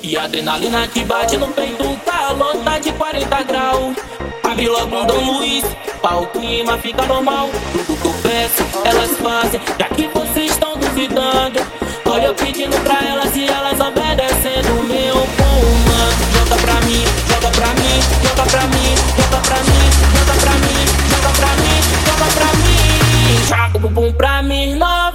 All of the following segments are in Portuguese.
E a adrenalina que bate no peito, calor tá de 40 graus. Abre logo um Dom Luiz, pra o clima fica normal. Tudo que eu peço, elas fazem, já que vocês estão duvidando. Olha eu pedindo pra elas e elas obedecendo o meu comando. Joga pra mim, joga pra mim, joga pra mim, joga pra mim, joga pra mim, joga pra mim, joga pra mim. Joga o bumbum pra mim, novinha.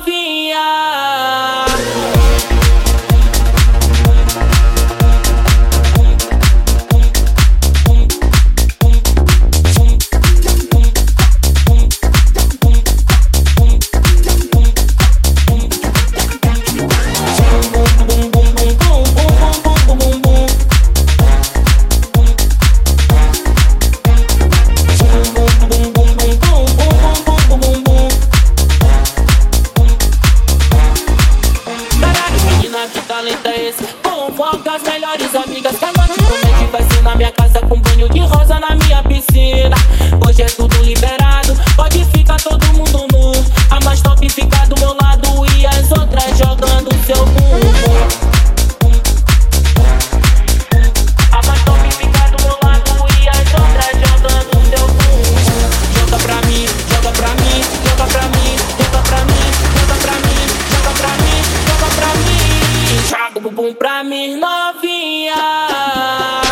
solid days. Boom, focus melodies on bumbum pra mim novinha.